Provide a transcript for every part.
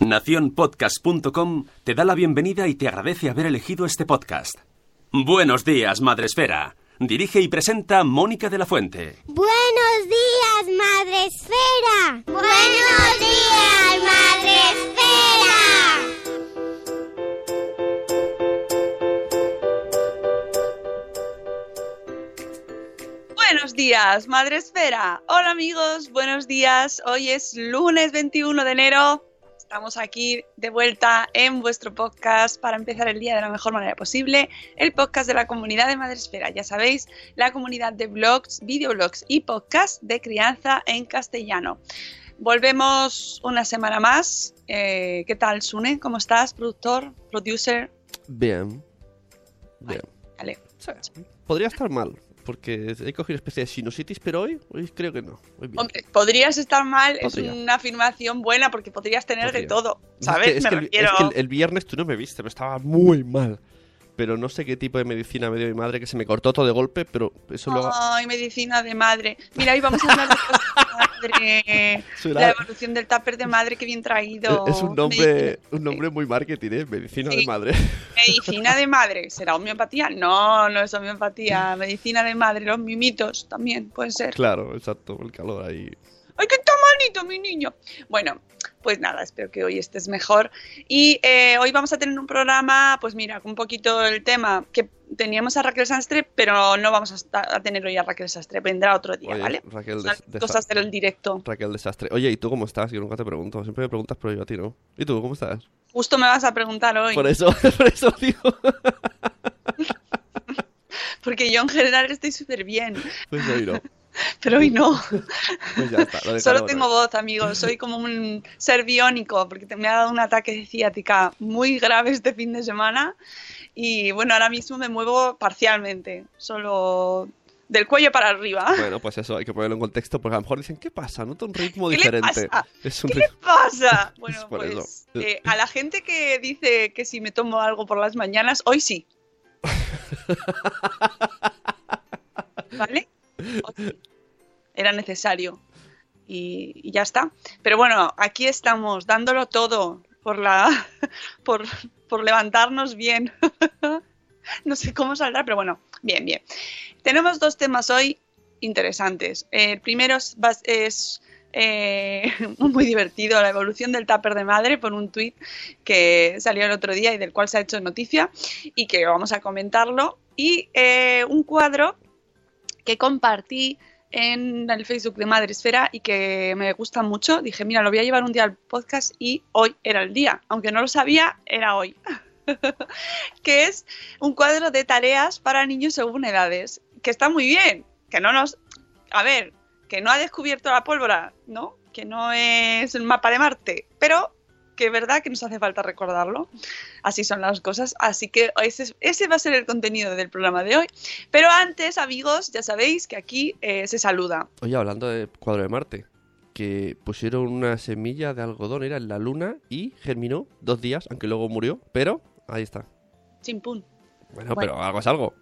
Naciónpodcast.com te da la bienvenida y te agradece haber elegido este podcast. Buenos días, Madresfera. Dirige y presenta Mónica de la Fuente. Buenos días, Madre Esfera. Buenos días, Madre Esfera. Buenos días, Madre Esfera. Hola amigos, buenos días. Hoy es lunes 21 de enero. Estamos aquí de vuelta en vuestro podcast para empezar el día de la mejor manera posible. El podcast de la comunidad de Madresfera. Ya sabéis, la comunidad de blogs, videoblogs y podcasts de crianza en castellano. Volvemos una semana más. Eh, ¿Qué tal, Sune? ¿Cómo estás, productor, producer? Bien. Bien. Vale. Sí, Podría estar mal, porque he cogido una especie de sinusitis, pero hoy, hoy creo que no. Hoy. Hombre, podrías estar mal, Podría. es una afirmación buena porque podrías tener de Podría. todo, Es ¿sabes? que- es Me que el- refiero... que el, el viernes tú no me viste, pero estaba muy mal. Pero no sé qué tipo de medicina me dio mi madre, que se me cortó todo de golpe, pero eso luego... Ay, medicina de madre. Mira, hoy vamos a hablar de cosas de madre. Suena- La evolución del tupper de madre, que bien traído. Es un nombre, un nombre muy marketing, ¿eh? Medicina de madre. Medicina de madre. ¿Será homeopatía? No, no es homeopatía. Medicina de madre, los mimitos también pueden ser. claro, exacto, el calor ahí. ¡Ay, qué está malito, mi niño! Bueno, pues nada, espero que hoy estés mejor. Y eh, hoy vamos a tener un programa, pues mira, un poquito el tema que teníamos a Raquel Sastre, pero no vamos a, a tener hoy a Raquel Sastre, vendrá otro día, Oye, ¿vale? Raquel, des- desa- cosas del directo. Raquel Desastre. Oye, ¿y tú cómo estás? Yo nunca te pregunto. Siempre me preguntas, pero yo a ti no. ¿Y tú cómo estás? Justo me vas a preguntar hoy, Por eso, por eso digo. porque yo en general estoy súper bien, Pues hoy no. pero hoy no. Pues ya está. lo dejaremos Solo tengo voz, amigos. Soy como un ser biónico, porque me ha dado un ataque de ciática muy grave este fin de semana. Y bueno, ahora mismo me muevo parcialmente, solo del cuello para arriba. Bueno, pues eso, hay que ponerlo en contexto, porque a lo mejor dicen, ¿qué pasa? Noto un ritmo ¿Qué le diferente. pasa? Es un ¿Qué le pasa? Bueno, pues eh, a la gente que dice que si me tomo algo por las mañanas, hoy sí. ¿Vale? Sí. Era necesario. Y, ya está. Pero bueno, aquí estamos, dándolo todo por la. por, por levantarnos bien. no sé cómo saldrá, pero bueno, bien, bien. Tenemos dos temas hoy interesantes. El primero es, eh, muy divertido, la evolución del tupper de madre, por un tuit que salió el otro día y del cual se ha hecho noticia y que vamos a comentarlo. Y eh, un cuadro que compartí en el Facebook de Madresfera y que me gusta mucho. Dije, mira, lo voy a llevar un día al podcast y hoy era el día. Aunque no lo sabía, era hoy. que es un cuadro de tareas para niños según edades. Que está muy bien. Que no nos. A ver, que no ha descubierto la pólvora, ¿no? Que no es el mapa de Marte. Pero que es verdad que nos hace falta recordarlo. Así son las cosas. Así que ese, ese va a ser el contenido del programa de hoy. Pero antes, amigos, ya sabéis que aquí eh, se saluda. Oye, hablando de cuadro de Marte, que pusieron una semilla de algodón, era en la luna, y germinó dos días, aunque luego murió, pero ahí está. Chimpún. Bueno, Bueno. pero algo es algo.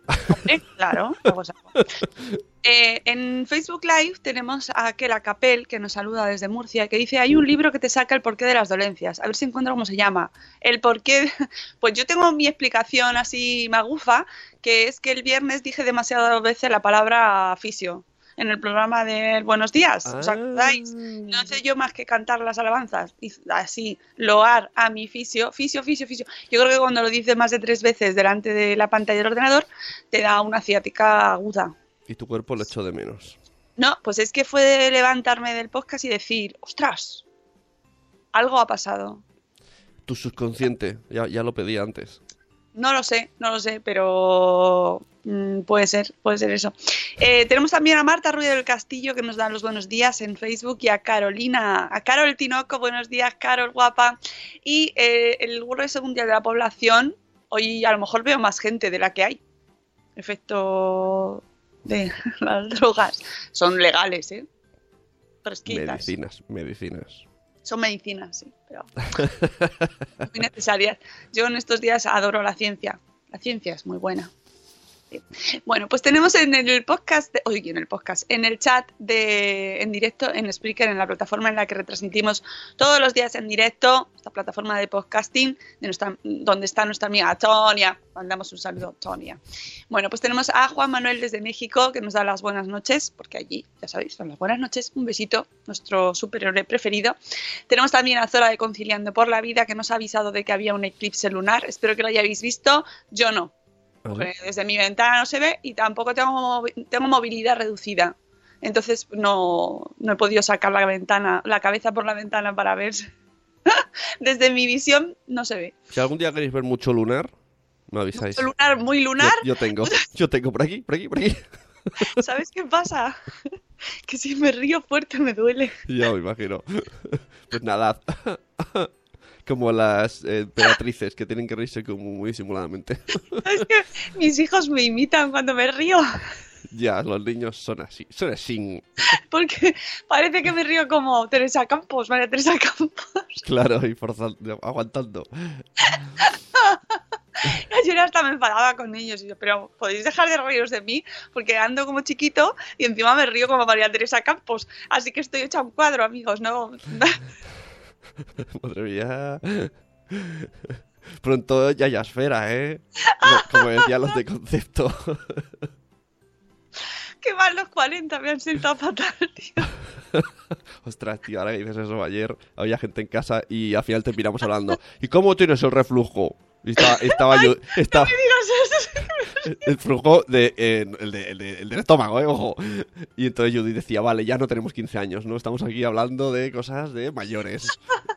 Claro, algo es algo. Eh, en Facebook Live tenemos a Kela Capel, que nos saluda desde Murcia, que dice, hay un libro que te saca el porqué de las dolencias. A ver si encuentro cómo se llama. El porqué... Pues yo tengo mi explicación así magufa, que es que el viernes dije demasiadas veces la palabra fisio en el programa de Buenos Días. ¿Os acordáis? No sé yo más que cantar las alabanzas y así loar a mi fisio, fisio, fisio, fisio. Yo creo que cuando lo dices más de tres veces delante de la pantalla del ordenador, te da una ciática aguda. Y tu cuerpo lo echó de menos. No, pues es que fue de levantarme del podcast y decir, ostras, algo ha pasado. Tu subconsciente, ya, ya lo pedí antes. No lo sé, no lo sé, pero mm, puede ser, puede ser eso. Eh, tenemos también a Marta Ruiz del Castillo que nos da los buenos días en Facebook y a Carolina, a Carol Tinoco, buenos días, Carol guapa. Y eh, el grueso mundial de la población, hoy a lo mejor veo más gente de la que hay. Efecto de las drogas. Son legales, ¿eh? Medicinas, medicinas. Son medicinas, sí, pero muy necesarias. Yo en estos días adoro la ciencia. La ciencia es muy buena. Bueno, pues tenemos en el podcast, de, en el podcast, en el chat de en directo en Spreaker, en la plataforma en la que retransmitimos todos los días en directo, esta plataforma de podcasting, donde está nuestra amiga Tonia. Mandamos un saludo, Tonia. Bueno, pues tenemos a Juan Manuel desde México que nos da las buenas noches, porque allí, ya sabéis, son las buenas noches. Un besito, nuestro superhéroe preferido. Tenemos también a Zora de Conciliando por la Vida que nos ha avisado de que había un eclipse lunar. Espero que lo hayáis visto. Yo no. Porque desde mi ventana no se ve y tampoco tengo, tengo movilidad reducida. Entonces no, no he podido sacar la ventana, la cabeza por la ventana para ver. desde mi visión no se ve. Si algún día queréis ver mucho lunar, me avisáis. Mucho lunar, muy lunar. Yo, yo tengo, yo tengo por aquí, por aquí, por aquí. ¿Sabes qué pasa? que si me río fuerte me duele. Ya me imagino. Pues nada, como las eh, que tienen que reírse como muy simuladamente. Es que mis hijos me imitan cuando me río. ya, los niños son así, son así. Porque parece que me río como Teresa Campos, María Teresa Campos. Claro, y forzando, aguantando. Ayer hasta me enfadaba con ellos, y yo, pero podéis dejar de reíros de mí, porque ando como chiquito y encima me río como María Teresa Campos. Así que estoy hecha un cuadro, amigos, ¿no? Madre mía. Pronto ya ya esfera, ¿eh? Como, como decían los de concepto. Qué mal los 40, me han sentado fatal, tío. Ostras, tío, ahora que dices eso, ayer había gente en casa y al final terminamos hablando. ¿Y cómo tienes el reflujo? Y estaba, estaba yo, estaba, No me digas eso. el flujo de, eh, el, de- el de- el del estómago, eh, ojo. Y entonces Judy decía, vale, ya no tenemos 15 años, ¿no? Estamos aquí hablando de cosas de mayores.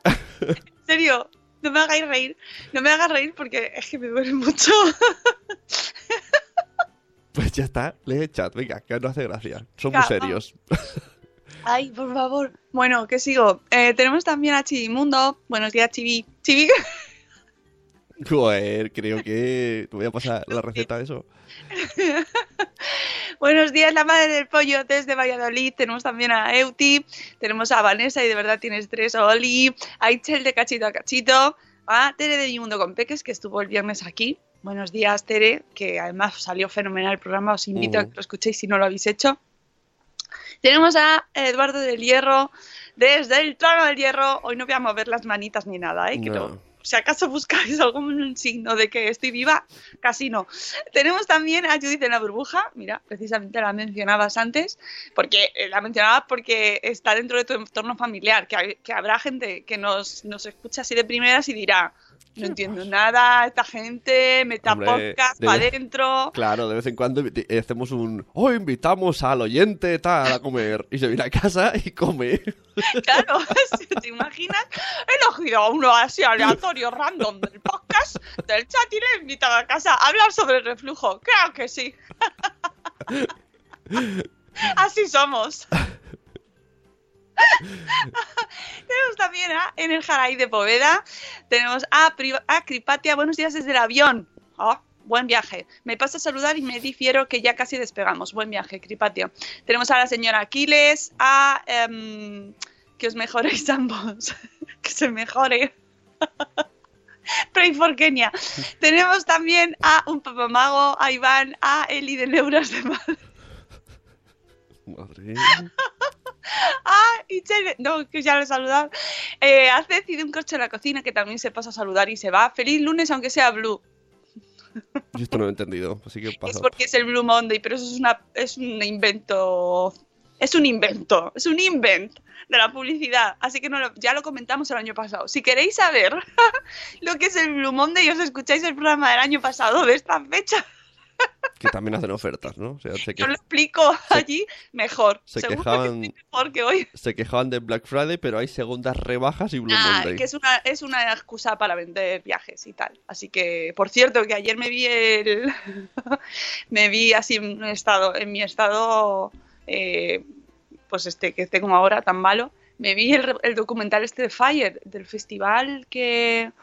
En serio, no me hagáis reír. No me hagas reír porque es que me duele mucho. Pues ya está, lee el chat, venga, que no hace gracia. Son muy serios. Ay, por favor. Bueno, que sigo. Eh, tenemos también a Chivimundo. Buenos días, Chivi. Chivi. Joder, creo que te voy a pasar la receta de eso. Buenos días, la madre del pollo desde Valladolid. Tenemos también a Euti, tenemos a Vanessa y de verdad tienes tres, Oli, a Itchel de cachito a cachito, a Tere de Mi Mundo con Peques que estuvo el viernes aquí. Buenos días, Tere, que además salió fenomenal el programa. Os invito a Ujú. que lo escuchéis si no lo habéis hecho. Tenemos a Eduardo del Hierro desde el trono del Hierro. Hoy no voy a mover las manitas ni nada, ¿eh? Que No. Si acaso buscáis algún signo de que estoy viva, casi no. Tenemos también a Judith en la burbuja, mira, precisamente la mencionabas antes, porque eh, la mencionabas porque está dentro de tu entorno familiar, que habrá gente que nos, nos escucha así de primeras y dirá, no entiendo nada, esta gente, meta Hombre, podcast de para adentro. Claro, de vez en cuando hacemos un... Oh, invitamos al oyente tal a comer. Y se viene a casa y come. Claro, si ¿te imaginas? He elegido a uno así aleatorio, random del podcast, del chat y le he invitado a casa a hablar sobre el reflujo. Claro que sí. Así somos. Tenemos también a en el Jaray de Poveda. Tenemos a, Pri- a Cripatia. Buenos días desde el avión. Ah, buen viaje. Me pasa a saludar y me difiero que ya casi despegamos. Buen viaje, Cripatia. Tenemos a la señora Aquiles, a em, que os mejoréis ambos. que se mejore. Pray for Kenia. Tenemos también a un papamago, a Iván, a Eli de Neuras de Madre. Madre. No, que ya lo he saludado. Eh, hace decidido un coche en la cocina que también se pasa a saludar y se va. Feliz lunes, aunque sea Blue. Yo esto no lo he entendido, así que Es porque es el Blue Monday, pero eso es, una, es un invento. Es un invento, es un invent de la publicidad. Así que no lo- ya lo comentamos el año pasado. Si queréis saber lo que es el Blue Monday, os escucháis el programa del año pasado de esta fecha. Que también hacen ofertas, ¿no? O sea, se, que- Yo lo explico allí mejor. se Seguro quejaban- que estoy mejor que hoy. se quejaban de Black Friday, pero hay segundas rebajas y Blue Ah, Monday. que es una, es una excusa para vender viajes y tal. Así que, por cierto, que ayer me vi el. me vi así en estado, en mi estado, eh, pues este, que tengo ahora tan malo. Me vi el, el documental este de Fire, del festival que,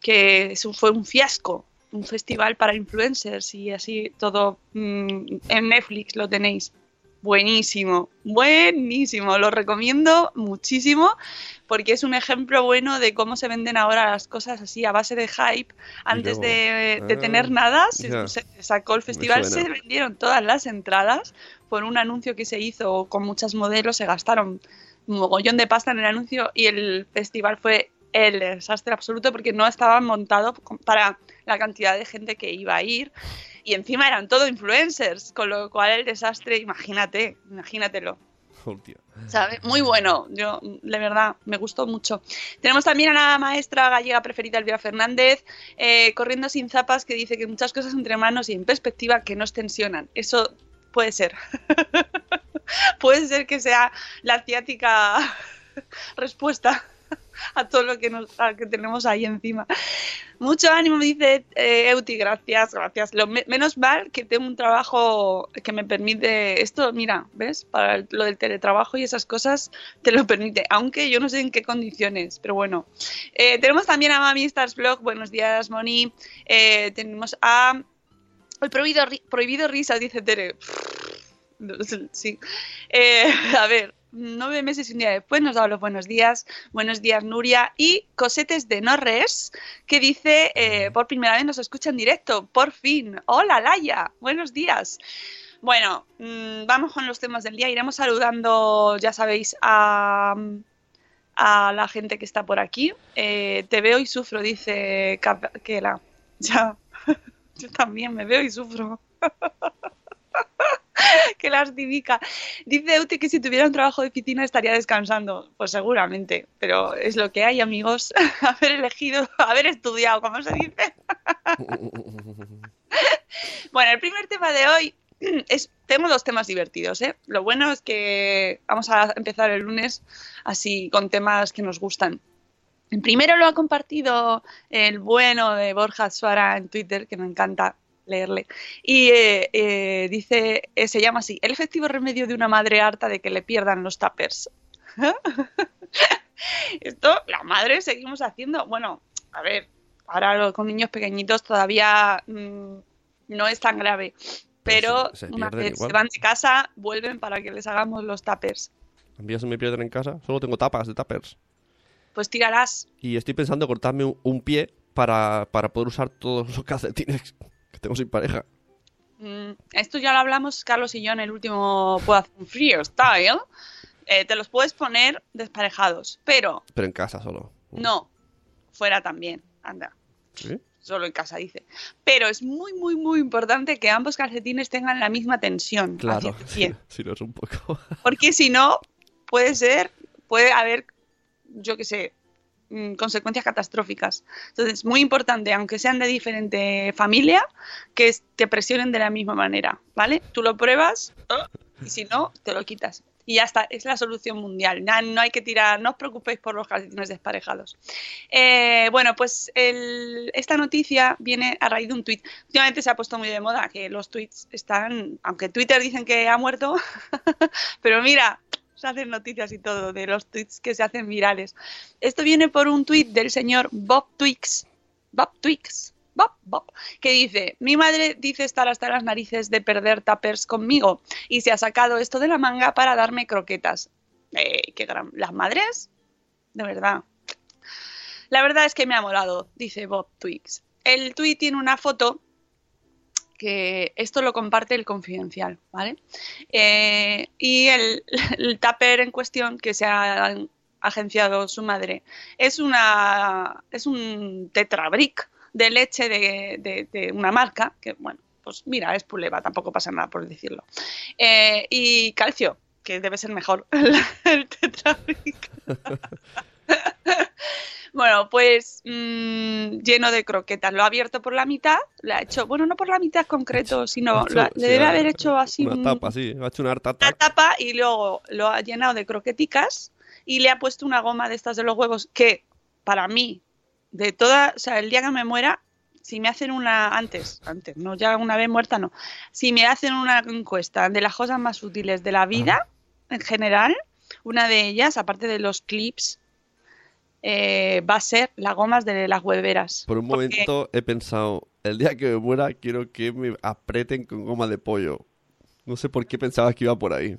que fue un fiasco. Un festival para influencers y así todo. mm, en Netflix lo tenéis. Buenísimo, buenísimo. Lo recomiendo muchísimo porque es un ejemplo bueno de cómo se venden ahora las cosas así a base de hype. Antes de, de Ah, tener nada, se, se sacó el festival, se vendieron todas las entradas por un anuncio que se hizo con muchas modelos, se gastaron un mogollón de pasta en el anuncio y el festival fue el desastre absoluto porque no estaba montado para la cantidad de gente que iba a ir y encima eran todo influencers, con lo cual el desastre, imagínate, imagínatelo. ¿Sabe? Muy bueno, yo de verdad me gustó mucho. Tenemos también a la maestra gallega preferida, Elvira Fernández, eh, corriendo sin zapas, que dice que muchas cosas entre manos y en perspectiva que nos tensionan. Eso puede ser. puede ser que sea la asiática respuesta a todo lo que, nos, que tenemos ahí encima. Mucho ánimo, me dice eh, Euti, gracias, gracias. Lo me- menos mal que tengo un trabajo que me permite esto, mira, ¿ves? Para lo del teletrabajo y esas cosas te lo permite, aunque yo no sé en qué condiciones, pero bueno. Eh, tenemos también a Mami Stars Blog, buenos días, Moni. Eh, tenemos a... El prohibido, prohibido risas, dice Tere. Sí. Eh, a ver, nueve meses y un día después nos da los buenos días. Buenos días, Nuria. Y Cosetes de Norres, que dice, eh, por primera vez nos escucha en directo. Por fin. Hola, Laia. Buenos días. Bueno, mm, vamos con los temas del día. Iremos saludando, ya sabéis, a, a la gente que está por aquí. Eh, te veo y sufro, dice Kela. Ya, yo también me veo y sufro. Qué lastimica. Dice Euti que si tuviera un trabajo de oficina estaría descansando. Pues seguramente, pero es lo que hay, amigos. haber elegido, haber estudiado, como se dice. bueno, el primer tema de hoy es. Tengo dos temas divertidos, ¿eh? Lo bueno es que vamos a empezar el lunes así con temas que nos gustan. El primero lo ha compartido el bueno de Borja Suara en Twitter, que me encanta leerle. Y eh, eh, dice, eh, se llama así, el efectivo remedio de una madre harta de que le pierdan los tuppers. Esto, la madre seguimos haciendo, bueno, a ver, ahora con niños pequeñitos todavía mm, no es tan grave, pero se- se una vez se van de casa, vuelven para que les hagamos los tuppers. A mí ya se me pierden en casa. Solo tengo tapas de tuppers. Pues tirarás. Y estoy pensando cortarme un, un pie para, para poder usar todos los calcetines que tengo sin pareja. Mm, esto ya lo hablamos Carlos y yo en el último Puedo hacer un freestyle. Eh, te los puedes poner desparejados, pero Pero en casa solo. no fuera también. Anda, ¿Sí? solo en casa dice. Pero es muy, muy, muy importante que ambos calcetines tengan la misma tensión Claro. pie. Si no es un poco. Porque si no, puede ser, puede haber, yo qué sé, mm, consecuencias catastróficas. Entonces, muy importante, aunque sean de diferente familia, que te presionen de la misma manera, ¿vale? Tú lo pruebas y si no, te lo quitas. Y ya está, es la solución mundial. No hay que tirar, no os preocupéis por los calcetines desparejados. Eh, bueno, pues esta noticia viene a raíz de un tuit. Últimamente se ha puesto muy de moda que los tweets están, aunque Twitter dicen que ha muerto, pero mira, se hacen noticias y todo de los tweets que se hacen virales. Esto viene por un tweet del señor Bob Twix. Bob Twix. Bob, Bob, que dice, mi madre dice estar hasta las narices de perder tuppers conmigo y se ha sacado esto de la manga para darme croquetas. Eh, qué gran... Las madres, de verdad. La verdad es que me ha molado, dice Bob Twix. El tweet tiene una foto que esto lo comparte el confidencial, ¿vale? Eh, y el, el tupper en cuestión que se ha agenciado su madre es una es un tetrabric de leche de, de- una marca que bueno pues mira es puleva tampoco pasa nada por decirlo Eh, y calcio que debe ser mejor el tetrabric bueno pues mm, lleno de croquetas lo ha abierto por la mitad lo ha hecho bueno no por la mitad concreto sino Ha hecho- lo ha- sí, le debe ha- haber hecho así Una un- tapa, sí. Ha hecho una harta tapa. tapa y luego lo ha llenado de croqueticas y le ha puesto una goma de estas de los huevos que para mí, de toda, o sea, el día que me muera, si me hacen una, antes, antes, no ya una vez muerta, no, si me hacen una encuesta de las cosas más útiles de la vida en general, una de ellas, aparte de los clips, eh, va a ser las gomas de las hueveras. Por un Porque- momento he pensado, el día que me muera quiero que me aprieten con goma de pollo. No sé por qué pensaba que iba por ahí.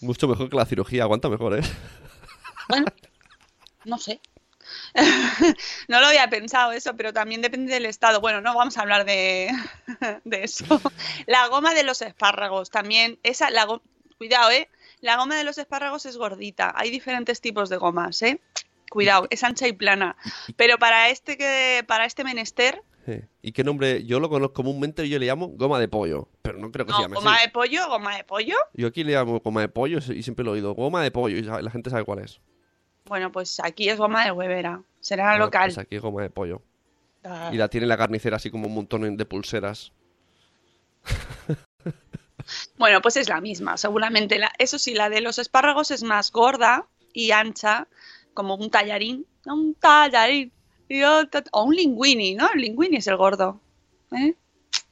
Mucho mejor que la cirugía, aguanta mejor, ¿eh? Bueno, no sé. no lo había pensado eso, pero también depende del estado. Bueno, no vamos a hablar de, de eso. La goma de los espárragos también, esa, la cuidado, ¿eh? La goma de los espárragos es gordita. Hay diferentes tipos de gomas, ¿eh? Cuidado, es ancha y plana. Pero para este que, para este menester. ¿Y qué nombre? Yo lo conozco comúnmente, yo le llamo goma de pollo, pero no creo que se no, llame goma así. de pollo, goma de pollo. Yo aquí le llamo goma de pollo y siempre lo he oído, goma de pollo, y la gente sabe cuál es. Bueno, pues aquí es goma de huevera. Será Ah, local. Pues aquí es goma de pollo. Ah. Y la tiene la carnicera así como un montón de pulseras. Bueno, pues es la misma, seguramente. La, eso sí, la de los espárragos es más gorda y ancha, como un tallarín. Un tallarín. O un linguini, ¿no? El linguini es el gordo. ¿eh?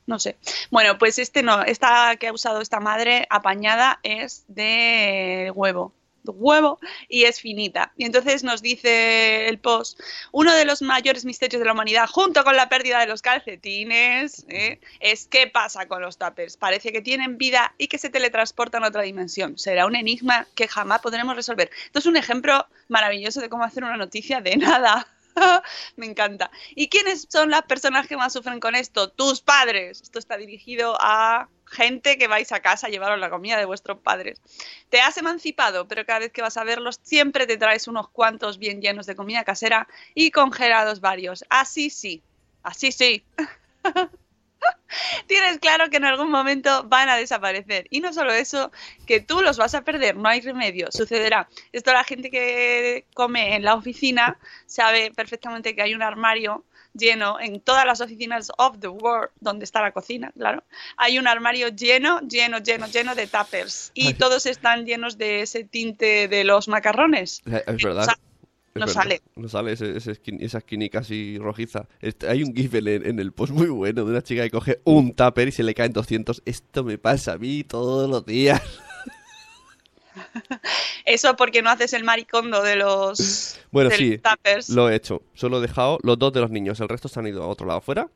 No sé. Bueno, pues este no. Esta que ha usado esta madre apañada es de huevo. Huevo y es finita. Y entonces nos dice el post, uno de los mayores misterios de la humanidad, junto con la pérdida de los calcetines, ¿eh? es qué pasa con los tuppers. Parece que tienen vida y que se teletransportan a otra dimensión. Será un enigma que jamás podremos resolver. Esto es un ejemplo maravilloso de cómo hacer una noticia de nada. Me encanta. ¿Y quiénes son las personas que más sufren con esto? Tus padres. Esto está dirigido a gente que vais a casa a llevaros la comida de vuestros padres. Te has emancipado, pero cada vez que vas a verlos siempre te traes unos cuantos bien llenos de comida casera y congelados varios. Así sí, así sí. Tienes claro que en algún momento van a desaparecer. Y no solo eso, que tú los vas a perder, no hay remedio, sucederá. Esto la gente que come en la oficina sabe perfectamente que hay un armario lleno en todas las oficinas of the world, donde está la cocina, claro. Hay un armario lleno, lleno, lleno, lleno de tuppers. Y Ay. todos están llenos de ese tinte de los macarrones. Es verdad. No sale. No sale ese, ese esquin- esa esquinica así rojiza. Este- hay un gif en el, en el post muy bueno de una chica que coge un tupper y se le caen 200. Esto me pasa a mí todos los días. Eso porque no haces el maricondo de los, Bueno, de sí, los tuppers. Lo he hecho. Solo he dejado los dos de los niños. El resto se han ido a otro lado afuera.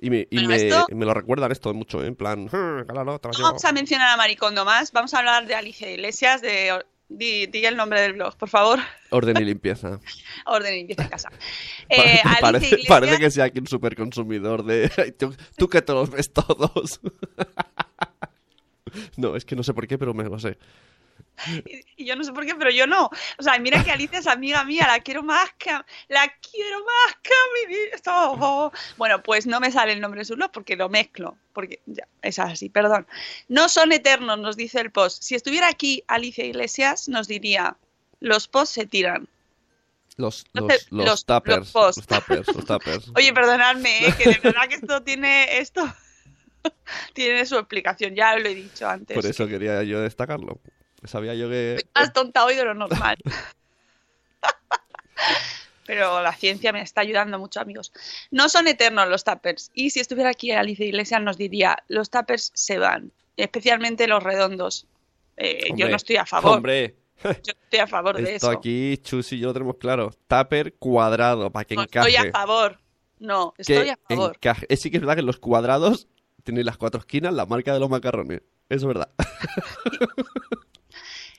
Y me, y Bueno, me, esto- me lo recuerdan esto mucho, ¿eh? en plan, "Ah, claro, lo No llevo". vamos a mencionar a Maricondo más, vamos a hablar de Alicia Iglesias, de... Di, di el nombre del blog, por favor. Orden y limpieza. Orden y limpieza en casa. Eh, parece, Iglesias- parece que sea aquí un superconsumidor de... ¿Tú, tú que te los ves todos. no, es que no sé por qué, pero me lo sé. Y, yo no sé por qué, pero yo no. O sea, mira que Alicia es amiga mía, la quiero más que a, la quiero más que a mi vida. Oh. Bueno, pues no me sale el nombre de su blog porque lo mezclo, porque ya, es así, perdón. No son eternos, nos dice el post. Si estuviera aquí Alicia Iglesias, nos diría, los posts se tiran. Los, los, los, los- tuppers. los. Los tuppers, los tuppers. Oye, perdonadme, ¿eh? que de verdad que esto tiene esto tiene su explicación, ya lo he dicho antes. Por eso quería yo destacarlo. Sabía yo que... Más tonta hoy de lo normal. Pero la ciencia me está ayudando mucho, amigos. No son eternos los tuppers. Y si estuviera aquí Alicia Iglesias nos diría, los tuppers se van, especialmente los redondos. Eh, yo no estoy a favor. Hombre, Yo estoy a favor de esto eso. aquí, Chus y yo lo tenemos claro. Tupper cuadrado, para que no encaje. estoy a favor. No, estoy a favor. encaje. Eh, sí que es verdad que los cuadrados tienen las cuatro esquinas la marca de los macarrones. Eso es verdad.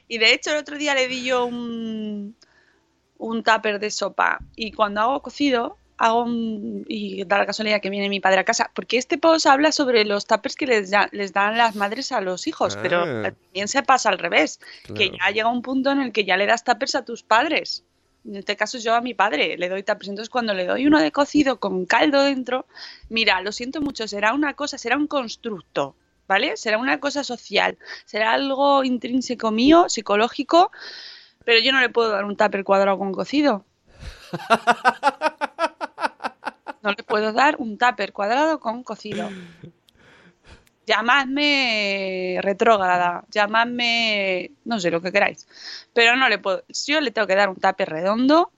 Y de hecho el otro día le di yo un, un tupper de sopa y cuando hago cocido hago un, y da la casualidad que viene mi padre a casa, porque este post habla sobre los tuppers que les, da- les dan las madres a los hijos, pero Ah. también se pasa al revés, que ya llega un punto en el que ya le das tuppers a tus padres. En este caso yo a mi padre le doy tuppers, entonces cuando le doy uno de cocido con caldo dentro, mira, lo siento mucho, será una cosa, será un constructo, ¿vale? Será una cosa social, será algo intrínseco mío, psicológico, pero yo no le puedo dar un tupper cuadrado con cocido. No le puedo dar un tupper cuadrado con cocido. Llamadme retrógrada, llamadme no sé lo que queráis, pero no le puedo. Yo le tengo que dar un tupper redondo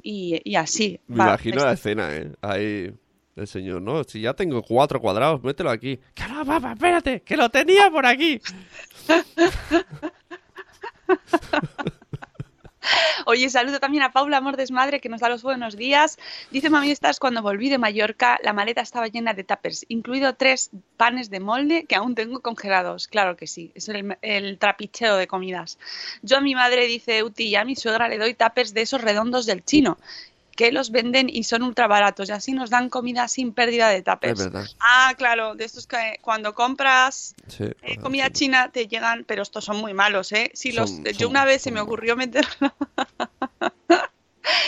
y, y así. Me va, imagino la escena, ¿eh? Ahí el señor, no, si ya tengo cuatro cuadrados, mételo aquí. Que no, papá, espérate, que lo tenía por aquí. Oye, saludo también a Paula Amor Desmadre que nos da los buenos días. Dice Mami Estás, cuando volví de Mallorca, la maleta estaba llena de tuppers, incluido tres panes de molde que aún tengo congelados. Claro que sí, es el, trapicheo de comidas. Yo a mi madre, dice Uti, y a mi suegra le doy tuppers de esos redondos del chino, que los venden y son ultra baratos, y así nos dan comida sin pérdida de Es tuppers. verdad. Ah, claro, de estos que cuando compras Sí. eh, comida china te llegan, pero estos son muy malos, ¿eh? Si los, Son- yo una vez se me ocurrió meter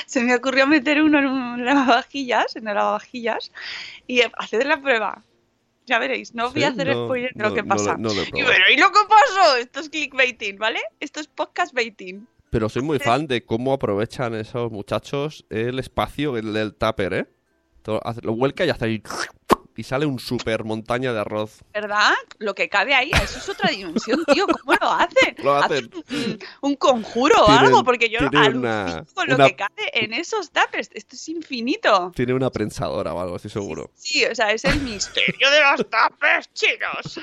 se me ocurrió meter uno en un lavavajillas, en el lavavajillas y eh, hacer la prueba. Ya veréis, no voy a hacer no, spoiler de no, lo que pasa. no lo y bueno, ¿y lo que pasó? Esto es clickbaiting, ¿vale? Esto es podcast baiting. Pero soy muy fan de cómo aprovechan esos muchachos el espacio el del tupper, ¿eh? Todo- lo vuelca y hace ahí... Y sale un super montaña de arroz. ¿Verdad? Lo que cabe ahí, eso es otra dimensión, tío. ¿Cómo lo hacen? Lo hacen. un, un conjuro o algo, porque yo alucino una- con lo una- que cabe en esos tuppers. Esto es infinito. Tiene una prensadora o algo, estoy seguro. Sí, o sea, es el misterio de los tuppers chinos.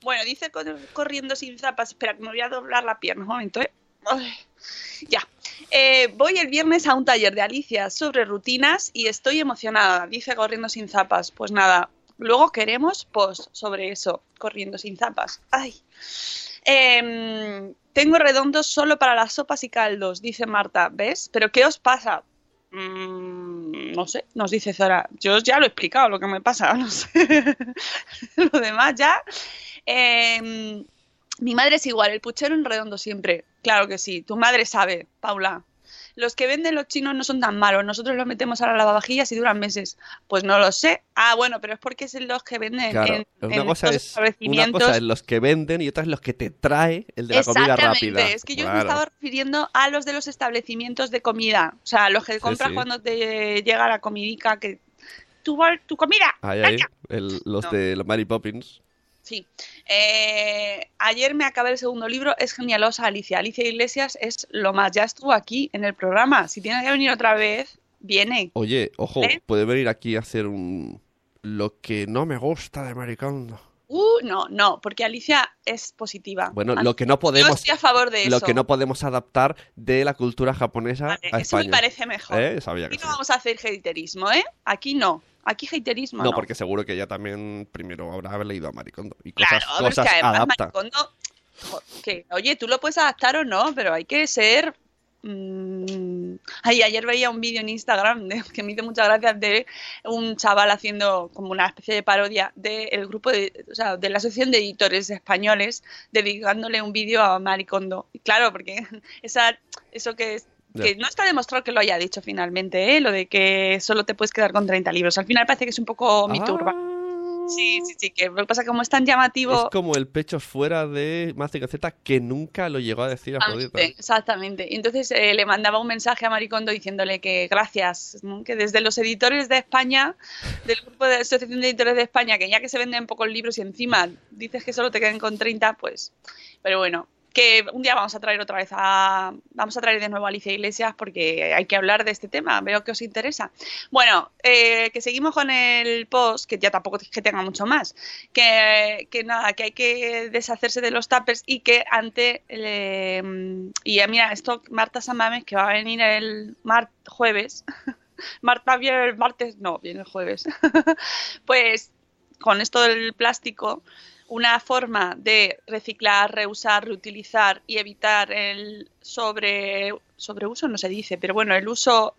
Bueno, dice co- corriendo sin zapas. Espera, que me voy a doblar la pierna un momento, ¿eh? Ay, ya. Eh, voy el viernes a un taller de Alicia sobre rutinas y estoy emocionada. Dice corriendo sin zapas. Pues nada, luego queremos post sobre eso, corriendo sin zapas. Ay. Em, tengo redondos solo para las sopas y caldos, dice Marta. ¿Ves? ¿Pero qué os pasa? Mm, no sé, nos dice Zora. Yo ya lo he explicado lo que me pasa, no sé. lo demás ya. Em, mi madre es igual, el puchero en redondo siempre. Claro que sí, tu madre sabe, Paula. Los que venden los chinos no son tan malos, nosotros los metemos a la lavavajillas y duran meses. Pues no lo sé. Ah, bueno, pero es porque es los que venden Claro, en, una en cosa, es, una cosa es los que venden y otra es los que te trae el de la comida Exactamente, rápida. es que yo me estaba refiriendo a los de los establecimientos de comida, o sea, los que compras sí. cuando te llega la comidica que tu, tu comida. Ahí, ahí, el- los No. de los Mary Poppins. Sí. Eh, ayer me acabé el segundo libro, es genialosa Alicia. Alicia Iglesias es lo más, ya estuvo aquí en el programa. Si tiene que venir otra vez, viene. Oye, ojo, ¿Eh? puede venir aquí a hacer un... Lo que no me gusta de Maricondo. Uh, no, no, porque Alicia es positiva. Bueno, lo que no Yo podemos... estoy a favor de eso. Lo que no podemos adaptar de la cultura japonesa Vale, a eso me España. parece mejor. ¿Eh? Sabía que Aquí no sí. vamos a hacer haterismo, ¿eh? Aquí no. Aquí haterismo No, no. porque seguro que ella también primero habrá leído a Maricondo. Y Claro, cosas, es cosas que además adapta. Maricondo, que, oye, tú lo puedes adaptar o no, pero hay que ser... mm, Ay, ayer veía un vídeo en Instagram de- que me hizo muchas gracias de un chaval haciendo como una especie de parodia del grupo de, o sea, de la asociación de editores españoles dedicándole un vídeo a Maricondo. Y claro, porque esa, eso que es Que no está demostrado que lo haya dicho finalmente, ¿eh? lo de que solo te puedes quedar con 30 libros. Al final parece que es un poco mi turba. Ah. Sí, sí, sí, que lo que pasa es que como es tan llamativo... Es como el pechos fuera de Mazinger Z que nunca lo llegó a decir Afrodita. Exactamente, exactamente. Y entonces eh, le mandaba un mensaje a Maricondo diciéndole que gracias, ¿no? que desde los editores de España, del grupo de Asociación de Editores de España, que ya que se venden pocos libros y encima dices que solo te queden con 30, pues... Pero bueno, que un día vamos a traer otra vez a... Vamos a traer de nuevo a Alicia Iglesias porque hay que hablar de este tema, veo que os interesa. Bueno, eh, que seguimos con el post, que ya tampoco es que tenga mucho más, que, que nada, que hay que deshacerse de los tuppers y que ante... eh, y eh, mira, esto Marta Samames, que va a venir el mar jueves, Marta viene el martes, no, viene el jueves, pues con esto del plástico, una forma de reciclar, reusar, reutilizar y evitar el sobre sobreuso no se dice, pero bueno, el uso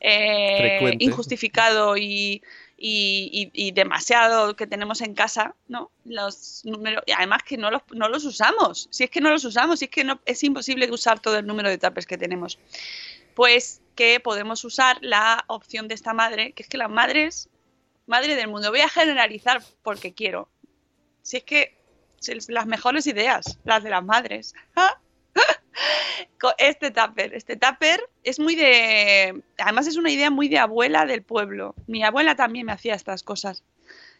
eh, injustificado y, y- y- y demasiado que tenemos en casa, ¿no? Los números, y además que no los, no los usamos. Si es que no los usamos, si es que no, es imposible usar todo el número de tapes que tenemos. Pues que podemos usar la opción de esta madre, que es que las madres, madre del mundo, voy a generalizar porque quiero. Si es que las mejores ideas, las de las madres. Este tupper, este tupper es muy de, además es una idea muy de abuela del pueblo. Mi abuela también me hacía estas cosas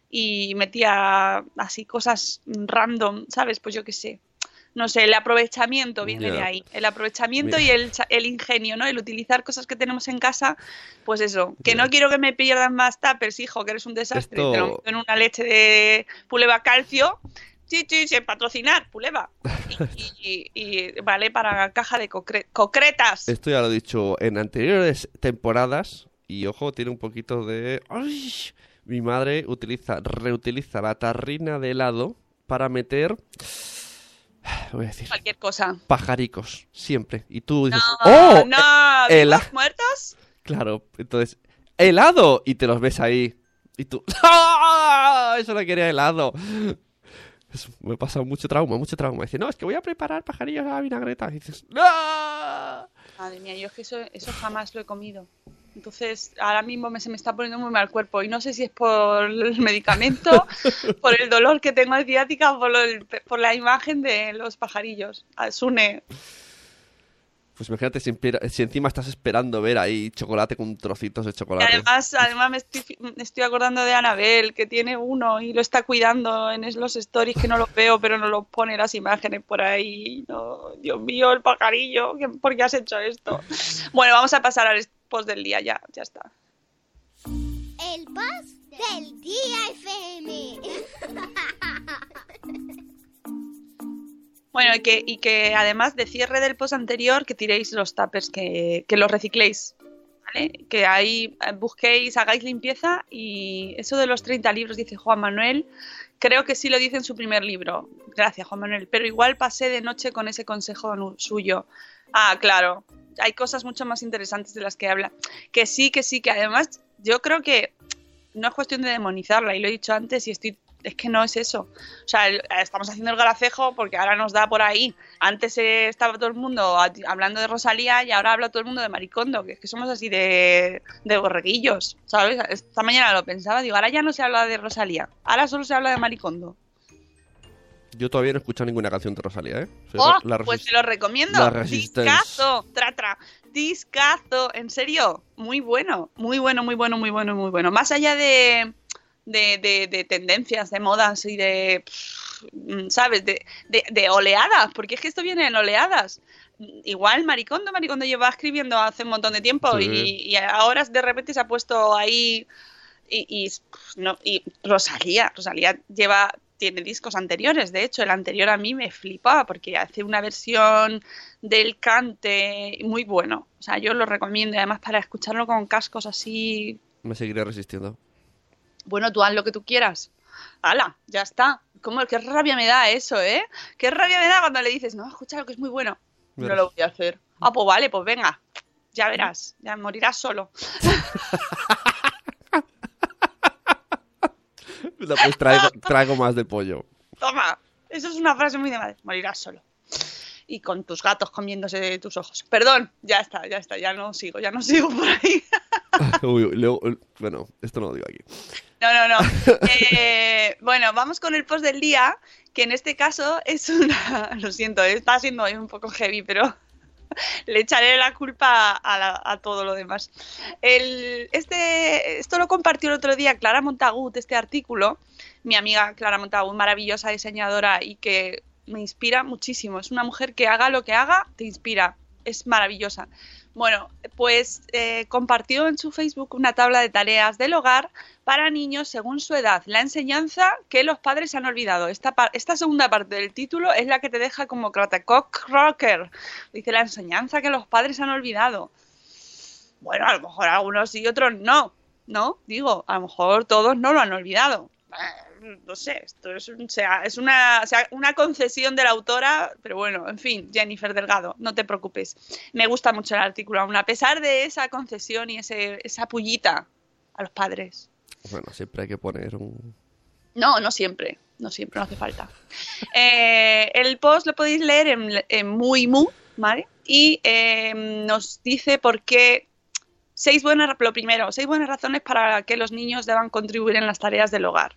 y metía así cosas random, ¿sabes? Pues yo qué sé. No sé, el aprovechamiento viene de ahí. El aprovechamiento Mira. y el, el ingenio, ¿no? El utilizar cosas que tenemos en casa, pues eso. Que no quiero que me pierdan más tuppers, hijo, que eres un desastre. Esto- Te lo meto en una leche de puleva calcio. Sí, sí, sin patrocinar, puleva. Y, y- y vale para caja de cocre- concretas. Esto ya lo he dicho en anteriores temporadas. Y ojo, tiene un poquito de. ¡Ay! Mi madre utiliza, reutiliza la tarrina de helado para meter. Voy a decir. Cualquier cosa. Pajaricos, siempre. Y tú dices. No, ¡Oh! no, el- ¿vivos muertos? Claro, entonces. ¡Helado! Y te los ves ahí. Y tú. ¡Ah! Eso no quería helado. Eso me pasa mucho trauma, mucho trauma. Dice, no, es que voy a preparar pajarillos a la vinagreta. Y dices, ¡No! Madre mía, yo es que eso, eso jamás lo he comido. Entonces, ahora mismo me, se me está poniendo muy mal el cuerpo y no sé si es por el medicamento, por el dolor que tengo de ciática o por, lo por la imagen de los pajarillos. Ah, Sune, Pues imagínate si, si encima estás esperando ver ahí chocolate con trocitos de Y chocolate. además, además me, estoy, me estoy acordando de Anabel, que tiene uno y lo está cuidando en los stories que no los veo, pero no los pone las imágenes por ahí. No, Dios mío, el pajarillo, ¿qué- ¿por qué has hecho esto? Bueno, vamos a pasar al post del día, ya, ya está. El post del día FM. Bueno, y que, y que además de cierre del post anterior, que tiréis los tuppers, que, que los recicléis. ¿Vale? Que ahí eh, busquéis, hagáis limpieza y eso de los 30 libros, dice Juan Manuel, creo que sí lo dice en su primer libro. Gracias, Juan Manuel. Pero igual pasé de noche con ese consejo suyo. Ah, claro. Hay cosas mucho más interesantes de las que habla. Que sí, que sí, que además yo creo que no es cuestión de demonizarla, y lo he dicho antes, y estoy. Es que no es eso. O sea, estamos haciendo el gracejo porque ahora nos da por ahí. Antes estaba todo el mundo hablando de Rosalía y ahora habla todo el mundo de Maricondo, que es que somos así de, de borreguillos, ¿sabes? Esta mañana lo pensaba, digo, ahora ya no se habla de Rosalía, ahora solo se habla de Maricondo. Yo todavía no he escuchado ninguna canción de Rosalía, ¿eh? Soy ¡Oh! la pues te lo recomiendo. la. Discazo, tra, tra. Discazo, en serio, muy bueno, muy bueno, muy bueno, muy bueno, muy bueno. Más allá de, de, de- de tendencias, de modas y de, mm, ¿sabes? De, de- de oleadas, porque es que esto viene en oleadas. Igual Maricondo, Maricondo lleva escribiendo hace un montón de tiempo Sí. y, y ahora de repente se ha puesto ahí y, y, no, y Rosalía, Rosalía lleva tiene discos anteriores, de hecho el anterior a mí me flipaba porque hace una versión del cante muy bueno, o sea yo lo recomiendo y además para escucharlo con cascos así, Me seguiré resistiendo. Bueno tú haz lo que tú quieras, hala, ya está, ¿Cómo, qué rabia me da eso, ¿eh? Qué rabia me da cuando le dices, no, escucha lo que es muy bueno, no lo voy a hacer, ah pues vale, pues venga, ya verás, ya morirás solo. No, pues traigo, traigo más de pollo. Toma, eso es una frase muy de madre. Morirás solo. Y con tus gatos comiéndose tus ojos. Perdón, ya está, ya está, ya no sigo, ya no sigo por ahí. Uy, uy, luego- bueno, esto no lo digo aquí. No, no, no. Eh, bueno, vamos con el post del día, que en este caso es una... Lo siento, está siendo hoy un poco heavy, pero le echaré la culpa a, la- a todo lo demás. El, este, esto lo compartió el otro día Clara Montagut, este artículo, mi amiga Clara Montagut, maravillosa diseñadora y que me inspira muchísimo. Es una mujer que haga lo que haga, te inspira. Es maravillosa. Bueno, pues eh, compartió en su Facebook una tabla de tareas del hogar para niños según su edad. La enseñanza que los padres han olvidado. Esta, esta segunda parte del título es la que te deja como Cratecock Rocker. Dice la enseñanza que los padres han olvidado. Bueno, a lo mejor algunos sí y otros no. No, digo, a lo mejor todos no lo han olvidado. Eh, no sé, esto es, un- sea, es una, concesión de la autora, pero bueno, en fin, Jennifer Delgado, no te preocupes. Me gusta mucho el artículo, aún a pesar de esa concesión y ese, esa pullita a los padres. Bueno, siempre hay que poner un... No, no siempre, no siempre, no hace falta. Eh, el post lo podéis leer en, Muy Mu, ¿vale? Y eh, nos dice por qué seis buenas, lo primero, seis buenas razones para que los niños deban contribuir en las tareas del hogar.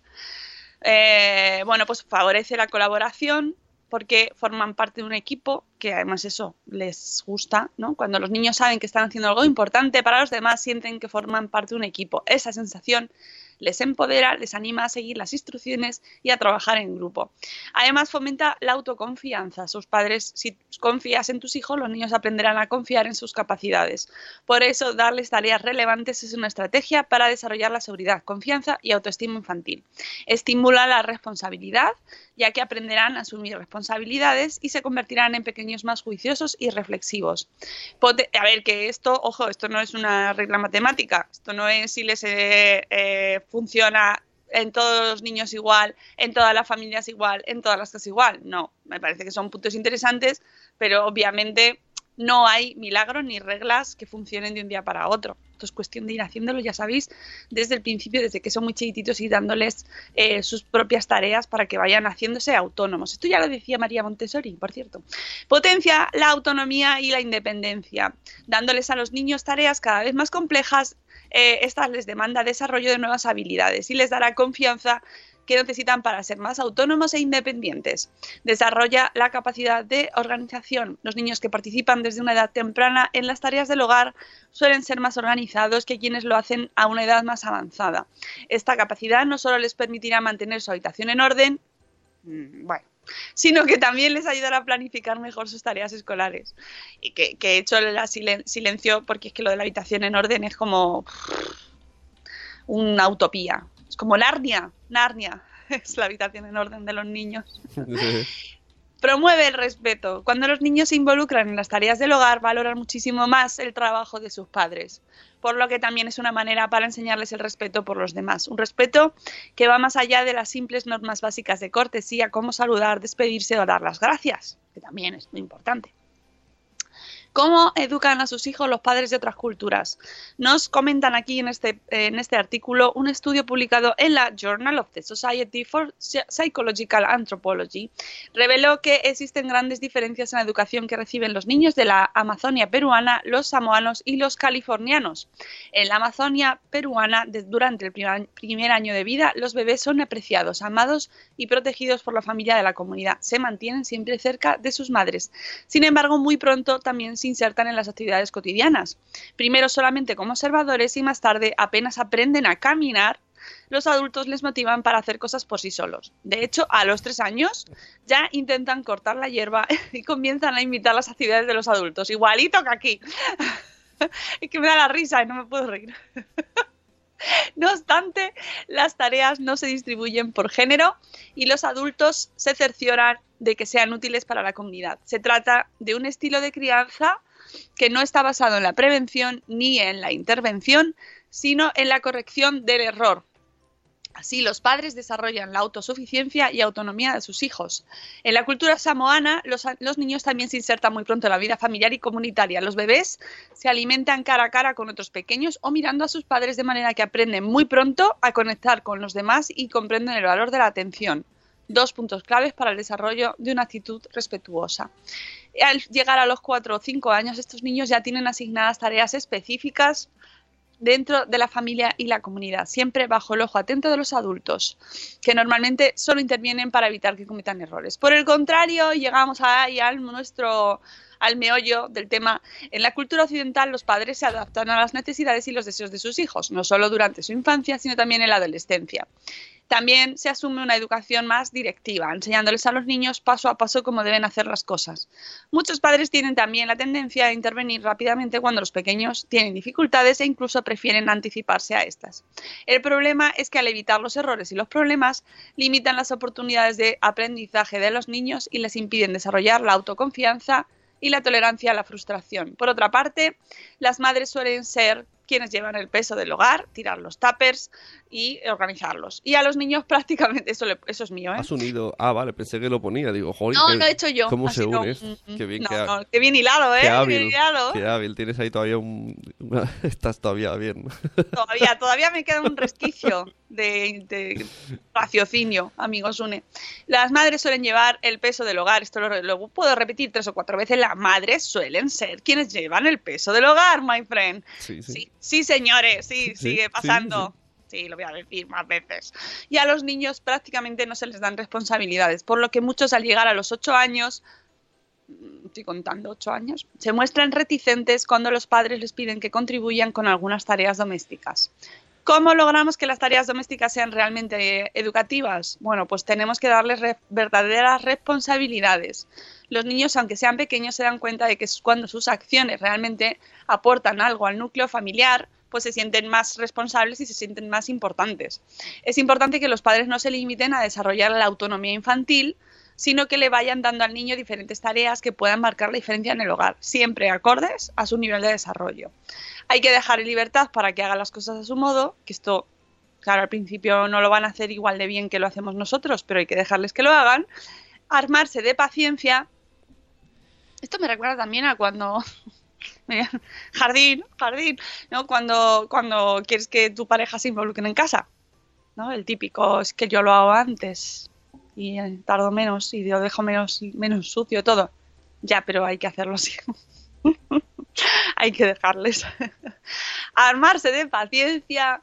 Eh, bueno, pues favorece la colaboración porque forman parte de un equipo que además eso les gusta, ¿no? Cuando los niños saben que están haciendo algo importante para los demás, sienten que forman parte de un equipo. Esa sensación les empodera, les anima a seguir las instrucciones y a trabajar en grupo. Además, fomenta la autoconfianza. Sus padres, si confías en tus hijos, los niños aprenderán a confiar en sus capacidades. Por eso, darles tareas relevantes es una estrategia para desarrollar la seguridad, confianza y autoestima infantil. Estimula la responsabilidad, ya que aprenderán a asumir responsabilidades y se convertirán en pequeños más juiciosos y reflexivos. A ver, que esto, ojo, esto no es una regla matemática, esto no es si les eh, eh, funciona en todos los niños igual, en todas las familias igual, en todas las casas igual. No, me parece que son puntos interesantes, pero obviamente no hay milagros ni reglas que funcionen de un día para otro. Esto es cuestión de ir haciéndolo, ya sabéis, desde el principio, desde que son muy chiquititos y dándoles eh, sus propias tareas para que vayan haciéndose autónomos. Esto ya lo decía María Montessori, por cierto. Potencia la autonomía y la independencia, dándoles a los niños tareas cada vez más complejas. Eh, estas les demanda desarrollo de nuevas habilidades y les dará confianza que necesitan para ser más autónomos e independientes. Desarrolla la capacidad de organización. Los niños que participan desde una edad temprana en las tareas del hogar suelen ser más organizados que quienes lo hacen a una edad más avanzada. Esta capacidad no solo les permitirá mantener su habitación en orden, mm, bueno, sino que también les ayudará a planificar mejor sus tareas escolares. Y que, que he hecho el silen- silencio porque es que lo de la habitación en orden es como una utopía. Es como Narnia, Narnia es la habitación en orden de los niños. Promueve el respeto. Cuando los niños se involucran en las tareas del hogar, valoran muchísimo más el trabajo de sus padres, por lo que también es una manera para enseñarles el respeto por los demás. Un respeto que va más allá de las simples normas básicas de cortesía, como saludar, despedirse o dar las gracias, que también es muy importante. ¿Cómo educan a sus hijos los padres de otras culturas? Nos comentan aquí en este, en este artículo un estudio publicado en la Journal of the Society for Psychological Anthropology. Reveló que existen grandes diferencias en la educación que reciben los niños de la Amazonia peruana, los samoanos y los californianos. En la Amazonia peruana, durante el primer año de vida, los bebés son apreciados, amados y protegidos por la familia de la comunidad. Se mantienen siempre cerca de sus madres. Sin embargo, muy pronto también se insertan en las actividades cotidianas. Primero solamente como observadores y más tarde apenas aprenden a caminar, los adultos les motivan para hacer cosas por sí solos. De hecho, a los tres años ya intentan cortar la hierba y comienzan a imitar las actividades de los adultos. Igualito que aquí. Es que me da la risa y no me puedo reír. No obstante, las tareas no se distribuyen por género y los adultos se cercioran de que sean útiles para la comunidad. Se trata de un estilo de crianza que no está basado en la prevención ni en la intervención, sino en la corrección del error. Así, los padres desarrollan la autosuficiencia y autonomía de sus hijos. En la cultura samoana, los, niños también se insertan muy pronto en la vida familiar y comunitaria. Los bebés se alimentan cara a cara con otros pequeños o mirando a sus padres de manera que aprenden muy pronto a conectar con los demás y comprenden el valor de la atención. Dos puntos claves para el desarrollo de una actitud respetuosa. Al llegar a los cuatro o cinco años, estos niños ya tienen asignadas tareas específicas dentro de la familia y la comunidad, siempre bajo el ojo atento de los adultos, que normalmente solo intervienen para evitar que cometan errores. Por el contrario, llegamos ahí al nuestro al meollo del tema. En la cultura occidental, los padres se adaptan a las necesidades y los deseos de sus hijos, no solo durante su infancia, sino también en la adolescencia. También se asume una educación más directiva, enseñándoles a los niños paso a paso cómo deben hacer las cosas. Muchos padres tienen también la tendencia a intervenir rápidamente cuando los pequeños tienen dificultades e incluso prefieren anticiparse a estas. El problema es que al evitar los errores y los problemas, limitan las oportunidades de aprendizaje de los niños y les impiden desarrollar la autoconfianza y la tolerancia a la frustración. Por otra parte, las madres suelen ser quienes llevan el peso del hogar, tirar los tuppers y organizarlos. Y a los niños prácticamente, eso, le- eso es mío, ¿eh? Has unido. Ah, vale, pensé que lo ponía. Digo, joder. No, qué- lo he hecho yo. ¿Cómo así se no, une? mm, mm, Qué bien, no, qué, ha- no, qué bien hilado, ¿eh? qué hábil. hilado. Qué hábil. Tienes ahí todavía un. una- Estás todavía bien. Todavía, todavía me queda un resquicio de, de raciocinio, amigos une. Las madres suelen llevar el peso del hogar. Esto lo, lo puedo repetir tres o cuatro veces. Las madres suelen ser quienes llevan el peso del hogar, my friend. Sí, sí. Sí, sí, señores, sí, Sí, sigue pasando. Sí, lo voy a decir más veces. Y a los niños prácticamente no se les dan responsabilidades, por lo que muchos al llegar a los ocho años, mm, estoy contando ocho años, se muestran reticentes cuando los padres les piden que contribuyan con algunas tareas domésticas. ¿Cómo logramos que las tareas domésticas sean realmente educativas? Bueno, pues tenemos que darles verdaderas responsabilidades. Los niños, aunque sean pequeños, se dan cuenta de que cuando sus acciones realmente aportan algo al núcleo familiar, pues se sienten más responsables y se sienten más importantes. Es importante que los padres no se limiten a desarrollar la autonomía infantil, sino que le vayan dando al niño diferentes tareas que puedan marcar la diferencia en el hogar, siempre acordes a su nivel de desarrollo. Hay que dejar libertad para que haga las cosas a su modo, que esto, claro, al principio no lo van a hacer igual de bien que lo hacemos nosotros, pero hay que dejarles que lo hagan. Armarse de paciencia. Esto me recuerda también a cuando jardín, jardín, ¿no? Cuando, cuando quieres que tu pareja se involucre en casa, ¿no? El típico es que yo lo hago antes y eh, tardo menos y lo dejo menos, menos sucio todo. Ya, pero hay que hacerlo así. hay que dejarles. Armarse de paciencia,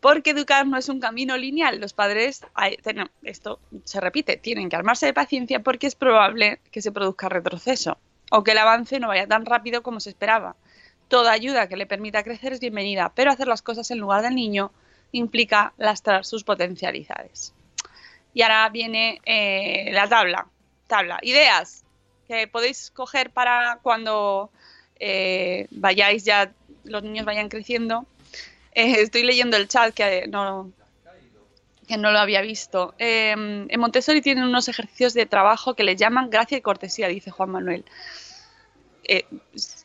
porque educar no es un camino lineal. Los padres, hay- esto se repite, tienen que armarse de paciencia porque es probable que se produzca retroceso o que el avance no vaya tan rápido como se esperaba. Toda ayuda que le permita crecer es bienvenida, pero hacer las cosas en lugar del niño implica lastrar sus potencialidades. Y ahora viene eh, la tabla. Tabla. Ideas que podéis coger para cuando eh, vayáis ya, los niños vayan creciendo. Eh, estoy leyendo el chat que eh, no, que no lo había visto. Eh, en Montessori tienen unos ejercicios de trabajo que le llaman gracia y cortesía, dice Juan Manuel.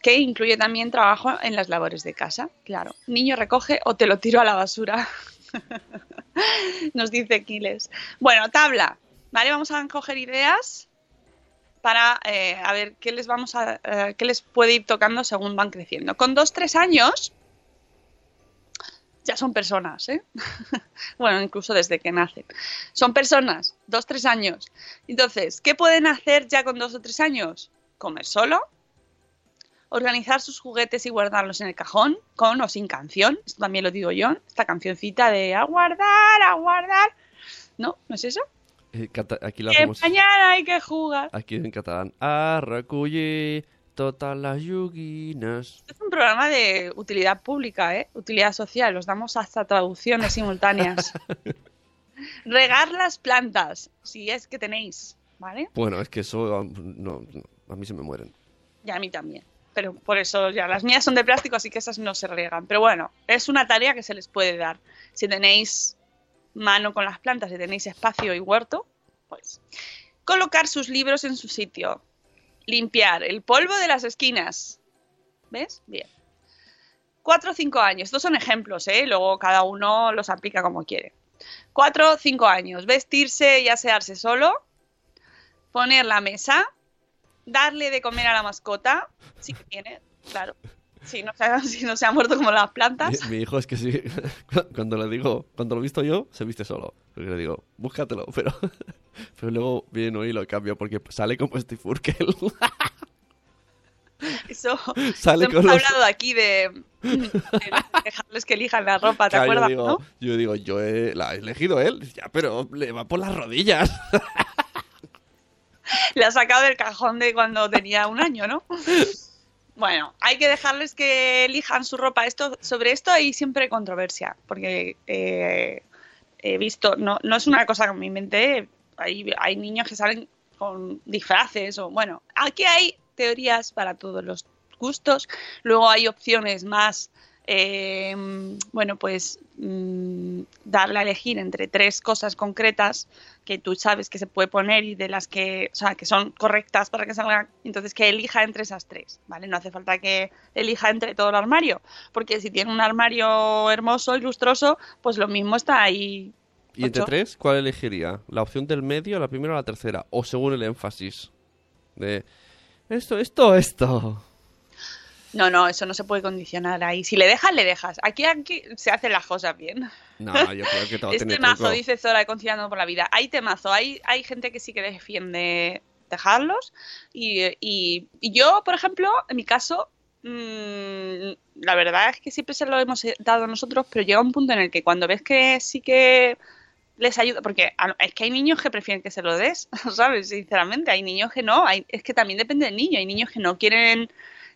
Que incluye también trabajo en las labores de casa, claro. Niño recoge o te lo tiro a la basura. Nos dice Quiles. Bueno, tabla. Vale, vamos a coger ideas para eh, a ver qué les vamos a eh, qué les puede ir tocando según van creciendo. Con dos, tres años ya son personas, ¿eh? bueno, incluso desde que nacen. Son personas, dos, tres años. Entonces, ¿qué pueden hacer ya con dos o tres años? Comer solo, organizar sus juguetes y guardarlos en el cajón, con o sin canción. Esto también lo digo yo, esta cancioncita de a guardar, a guardar. ¿No? ¿No es eso? Eh, aquí hacemos. mañana hay que jugar. Aquí en catalán. A recollir todas las yuguinas. Es un programa de utilidad pública, ¿eh? Utilidad social. Os damos hasta traducciones simultáneas. Regar las plantas, si es que tenéis, ¿vale? Bueno, es que eso no, no, a mí se me mueren. Y a mí también. Pero por eso ya las mías son de plástico, así que esas no se riegan. Pero bueno, es una tarea que se les puede dar. Si tenéis mano con las plantas, si tenéis espacio y huerto, pues colocar sus libros en su sitio. Limpiar el polvo de las esquinas. ¿Ves? Bien. Cuatro o cinco años. Estos son ejemplos, ¿eh? Luego cada uno los aplica como quiere. Cuatro o cinco años. Vestirse y asearse solo. Poner la mesa. Darle de comer a la mascota. Sí que tiene, claro. Si no, se ha- si no se ha muerto como las plantas. mi hijo es que sí. Cuando le digo, cuando lo he visto yo, se viste solo. Porque le digo, búscatelo. Pero, pero luego viene hoy y lo cambio porque sale como Steve Urkel. Eso. Sale hemos los- hablado aquí de, de dejarles que elijan la ropa, ¿te Claro, yo acuerdas? digo, no? yo digo, yo he, la he elegido él. Ya, pero le va por las rodillas. Le ha sacado del cajón de cuando tenía un año, ¿no? Bueno, hay que dejarles que elijan su ropa. Esto, sobre esto hay siempre controversia, porque eh, he visto, no, no es una cosa que me inventé, hay, hay niños que salen con disfraces o bueno, aquí hay teorías para todos los gustos, luego hay opciones más eh, bueno, pues mm, darle a elegir entre tres cosas concretas que tú sabes que se puede poner y de las que, o sea, que son correctas para que salga, entonces que elija entre esas tres, ¿vale? No hace falta que elija entre todo el armario, porque si tiene un armario hermoso y lustroso, pues lo mismo está ahí. ¿Y entre tres, cuál elegiría? ¿La opción del medio, la primera o la tercera? O según el énfasis. De esto, esto, esto. No, no, eso no se puede condicionar ahí. Si le dejas, le dejas. Aquí, aquí se hacen las cosas bien. No, yo creo que todo Es tiene temazo, truco. dice Zora, conciliando por la vida. Hay temazo, hay, hay gente que sí que defiende dejarlos. Y, y- y yo, por ejemplo, en mi caso, mm, la verdad es que siempre se lo hemos dado nosotros, pero llega un punto en el que cuando ves que sí que les ayuda, porque a- es que hay niños que prefieren que se lo des, ¿sabes? Sinceramente, hay niños que no, hay, es que también depende del niño, hay niños que no quieren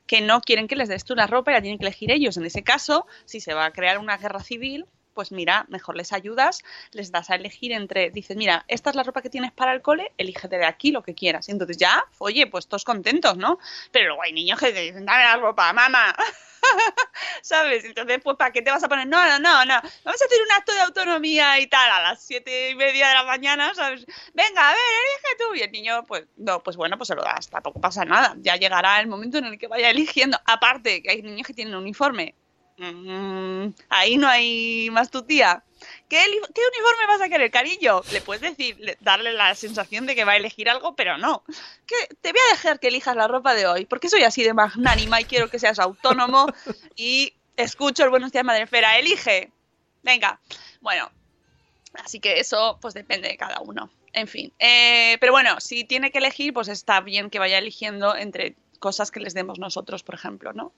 que no quieren que les des tú la ropa y la tienen que elegir ellos. En ese caso, si se va a crear una guerra civil, pues mira, mejor les ayudas, les das a elegir entre, dices, mira, esta es la ropa que tienes para el cole, elígete de aquí lo que quieras. Y entonces ya, oye, pues todos contentos, ¿no? Pero luego hay niños que te dicen, dame la ropa, mamá. ¿Sabes? Entonces, pues, ¿para qué te vas a poner? No, no, no, no. Vamos a hacer un acto de autonomía y tal a las siete y media de la mañana, ¿sabes? Venga, a ver, elige tú. Y el niño, pues, no, pues bueno, pues se lo das. Tampoco pasa nada. Ya llegará el momento en el que vaya eligiendo. Aparte, que hay niños que tienen uniforme. Ahí no hay más tu tía. ¿Qué, uniforme vas a querer, cariño? Le puedes decir, le- darle la sensación de que va a elegir algo, pero no. Te voy a dejar que elijas la ropa de hoy, porque soy así de magnánima y quiero que seas autónomo y escucho el buenos días, madrefera. Elige. Venga. Bueno, así que eso, pues depende de cada uno. En fin. Eh, pero bueno, si tiene que elegir, pues está bien que vaya eligiendo entre cosas que les demos nosotros, por ejemplo, ¿no?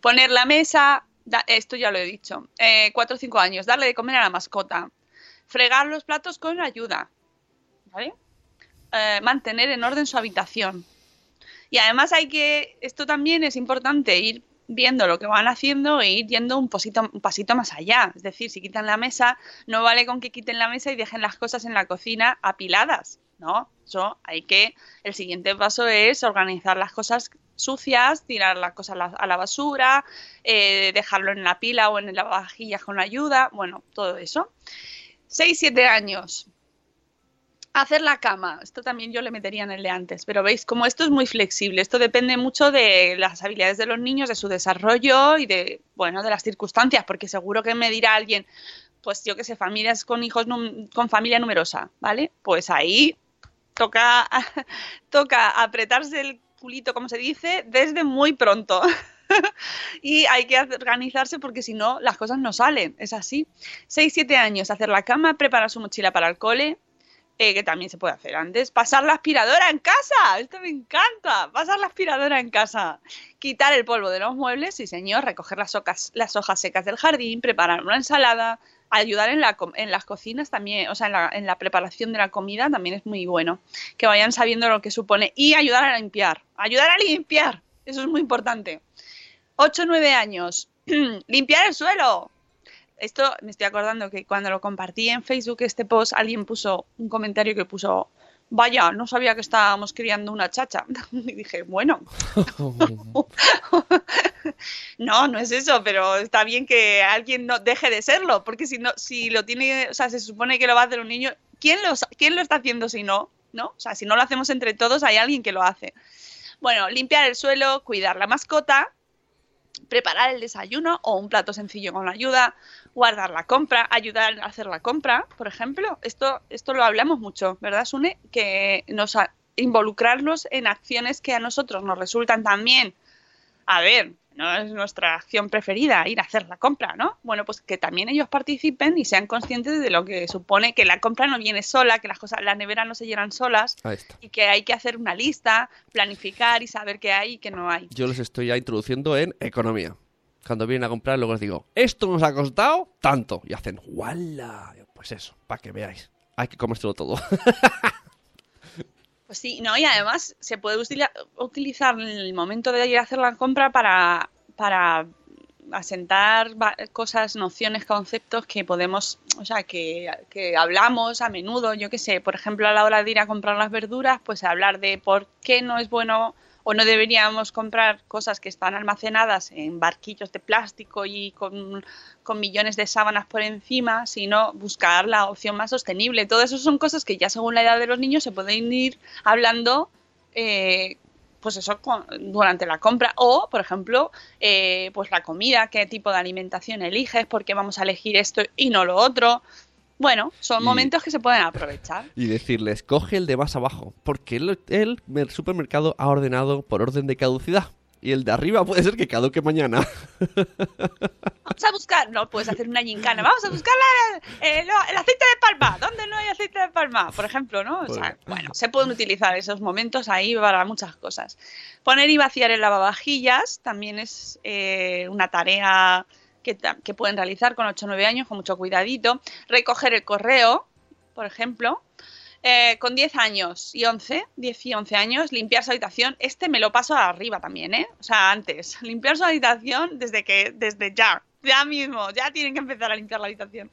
Poner la mesa, da- esto ya lo he dicho, eh, cuatro o cinco años, darle de comer a la mascota, fregar los platos con ayuda, ¿vale? Eh, mantener en orden su habitación. Y además hay que, esto también es importante, ir viendo lo que van haciendo e ir yendo un, un pasito más allá. Es decir, si quitan la mesa, no vale con que quiten la mesa y dejen las cosas en la cocina apiladas, ¿no? Eso hay que, el siguiente paso es organizar las cosas sucias, tirar las cosas a la, basura, eh, dejarlo en la pila o en la vajilla con ayuda, bueno, todo eso. 6-7 años. Hacer la cama, esto también yo le metería en el de antes, pero veis, como esto es muy flexible, esto depende mucho de las habilidades de los niños, de su desarrollo y de, bueno, de las circunstancias, porque seguro que me dirá alguien, pues yo que sé, familias con hijos, con familia numerosa, ¿vale? Pues ahí toca, toca apretarse el culito, como se dice, desde muy pronto. y hay que organizarse porque si no, las cosas no salen, es así. 6-7 años, hacer la cama, preparar su mochila para el cole, eh, que también se puede hacer antes. Pasar la aspiradora en casa, esto me encanta. Pasar la aspiradora en casa. Quitar el polvo de los muebles, sí señor. Recoger las, hocas- las hojas secas del jardín, preparar una ensalada. Ayudar en, la, en las cocinas también, o sea, en la, en la preparación de la comida también es muy bueno. Que vayan sabiendo lo que supone. Y ayudar a limpiar. Ayudar a limpiar. Eso es muy importante. 8 o 9 años. limpiar el suelo. Esto me estoy acordando que cuando lo compartí en Facebook, este post, alguien puso un comentario que puso, vaya, no sabía que estábamos criando una chacha. Y dije, bueno, no, no es eso, pero está bien que alguien no deje de serlo, porque si no, si lo tiene, o sea, se supone que lo va a hacer un niño, ¿quién lo, quién lo está haciendo si no? ¿No? O sea, si no lo hacemos entre todos, hay alguien que lo hace. Bueno, limpiar el suelo, cuidar la mascota, preparar el desayuno o un plato sencillo con ayuda, guardar la compra, ayudar a hacer la compra, por ejemplo. Esto, esto lo hablamos mucho, ¿verdad, Sune? Que nos a- involucrarlos en acciones que a nosotros nos resultan también, a ver, no es nuestra acción preferida ir a hacer la compra, ¿no? Bueno, pues que también ellos participen y sean conscientes de lo que supone que la compra no viene sola, que las cosas, la nevera no se llenan solas y que hay que hacer una lista, planificar y saber qué hay y qué no hay. Yo les estoy ya introduciendo en economía. Cuando vienen a comprar, luego les digo, esto nos ha costado tanto. Y hacen, ¡wala! Pues eso, para que veáis. Hay que comérselo todo. Pues sí, no, y además se puede utilizar el momento de ir a hacer la compra para, para asentar cosas, nociones, conceptos que podemos, o sea, que, que hablamos a menudo, yo qué sé, por ejemplo, a la hora de ir a comprar las verduras, pues hablar de por qué no es bueno o no deberíamos comprar cosas que están almacenadas en barquillos de plástico y con, millones de sábanas por encima, sino buscar la opción más sostenible. Todo eso son cosas que ya según la edad de los niños se pueden ir hablando eh, pues eso durante la compra o por ejemplo eh, pues la comida qué tipo de alimentación eliges por qué vamos a elegir esto y no lo otro bueno son Y- momentos que se pueden aprovechar Y decirles, coge el de más abajo, porque el, el mer- supermercado ha ordenado por orden de caducidad. Y el de arriba puede ser que caduque mañana. vamos a buscar no puedes hacer una gincana vamos a buscar la- eh, el aceite de palma ¿dónde no hay aceite de palma? por ejemplo ¿no? O sea, bueno se pueden utilizar esos momentos ahí para muchas cosas poner y vaciar el lavavajillas también es eh, una tarea que, pueden realizar con 8 o 9 años con mucho cuidadito recoger el correo por ejemplo Eh, con 10 años y 11, 10 y 11 años, limpiar su habitación. Este me lo paso arriba también, ¿eh? O sea, antes. Limpiar su habitación desde que, desde ya. Ya mismo, ya tienen que empezar a limpiar la habitación.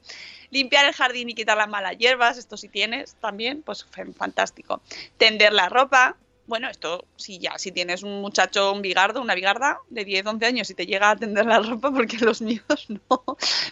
Limpiar el jardín y quitar las malas hierbas, esto si tienes también, pues fantástico. Tender la ropa. Bueno, esto sí ya, si tienes un muchacho, un bigardo, una bigarda de 10, 11 años y te llega a tender la ropa, porque los míos no.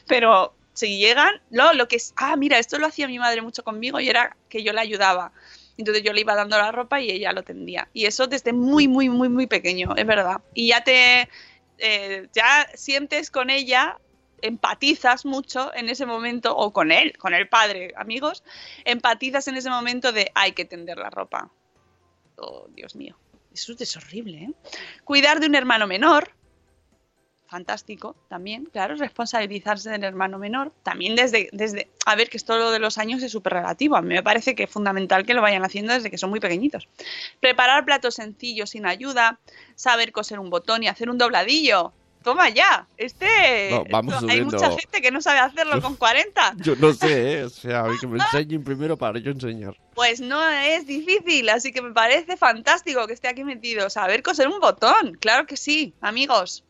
Pero si llegan, no, lo que es, ah, mira, esto lo hacía mi madre mucho conmigo y era que yo le ayudaba. Entonces yo le iba dando la ropa y ella lo tendía. Y eso desde muy, muy, muy, muy pequeño, es verdad. Y ya te, eh, ya sientes con ella, empatizas mucho en ese momento, o con él, con el padre, amigos, empatizas en ese momento de hay que tender la ropa. Oh, Dios mío. Eso es horrible, ¿eh? Cuidar de un hermano menor, fantástico también, claro, responsabilizarse del hermano menor, también desde, desde, a ver, que esto lo de los años es súper relativo, a mí me parece que es fundamental que lo vayan haciendo desde que son muy pequeñitos. Preparar platos sencillos sin ayuda, saber coser un botón y hacer un dobladillo. Toma ya, este... No, vamos hay mucha gente que no sabe hacerlo con 40. Yo no sé, ¿eh? O sea, a mí que me enseñen primero para yo enseñar. Pues no es difícil, así que me parece fantástico que esté aquí metido. Saber coser un botón, claro que sí, amigos.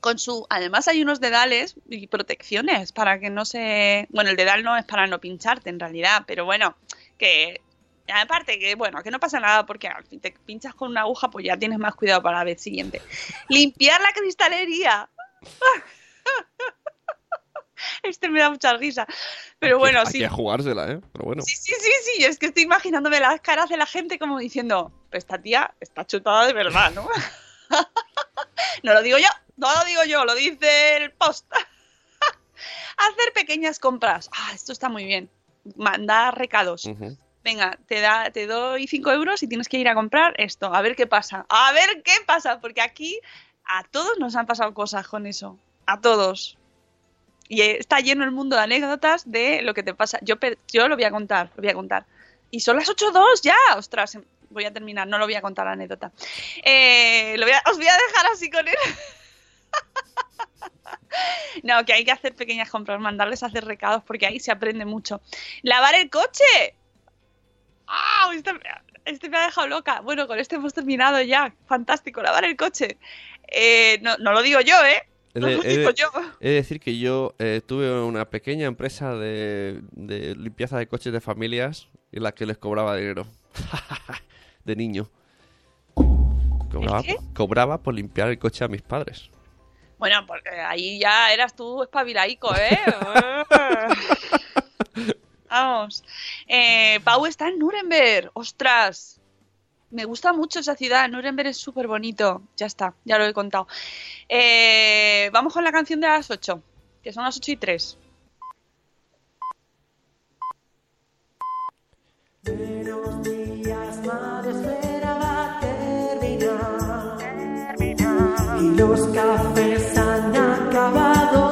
Con su, además hay unos dedales y protecciones para que no se, bueno, el dedal no es para no pincharte en realidad, pero bueno, que aparte que bueno, que no pasa nada porque si te pinchas con una aguja, pues ya tienes más cuidado para la vez siguiente. Limpiar la cristalería. Este me da mucha risa. Pero Hay que- bueno, hay sí. que jugársela, ¿eh? Pero bueno. Sí, sí, sí, sí, es que estoy imaginándome las caras de la gente como diciendo, esta tía está chutada de verdad, ¿no? no lo digo yo, no lo digo yo, lo dice el post. Hacer pequeñas compras. Ah, esto está muy bien. Mandar recados. Ujú. Venga, te, da, te doy 5 euros y tienes que ir a comprar esto. A ver qué pasa. A ver qué pasa, porque aquí a todos nos han pasado cosas con eso. A todos. Y está lleno el mundo de anécdotas de lo que te pasa. Yo, yo lo voy a contar, lo voy a contar. Y son las 8.2 ya. Ostras, em, voy a terminar, no lo voy a contar la anécdota. Eh, voy a- os voy a dejar así con él. no, que hay que hacer pequeñas compras, mandarles a hacer recados porque ahí se aprende mucho. Lavar el coche. ¡Ah! Este, este me ha dejado loca. Bueno, con este hemos terminado ya. Fantástico, lavar el coche. Eh, no, no lo digo yo, ¿eh? He No de, lo he de- digo yo. he de decir que yo eh, tuve una pequeña empresa de, de limpieza de coches de familias en la que les cobraba dinero. de niño. Cobraba, cobraba por limpiar el coche a mis padres. Bueno, porque ahí ya eras tú espabilaico, ¿eh? Vamos. Eh, Pau está en Nuremberg. ¡Ostras! Me gusta mucho esa ciudad. Nuremberg es súper bonito. Ya está, ya lo he contado. Eh, vamos con la canción de las 8, que son las 8 y 3. Y los cafés han acabado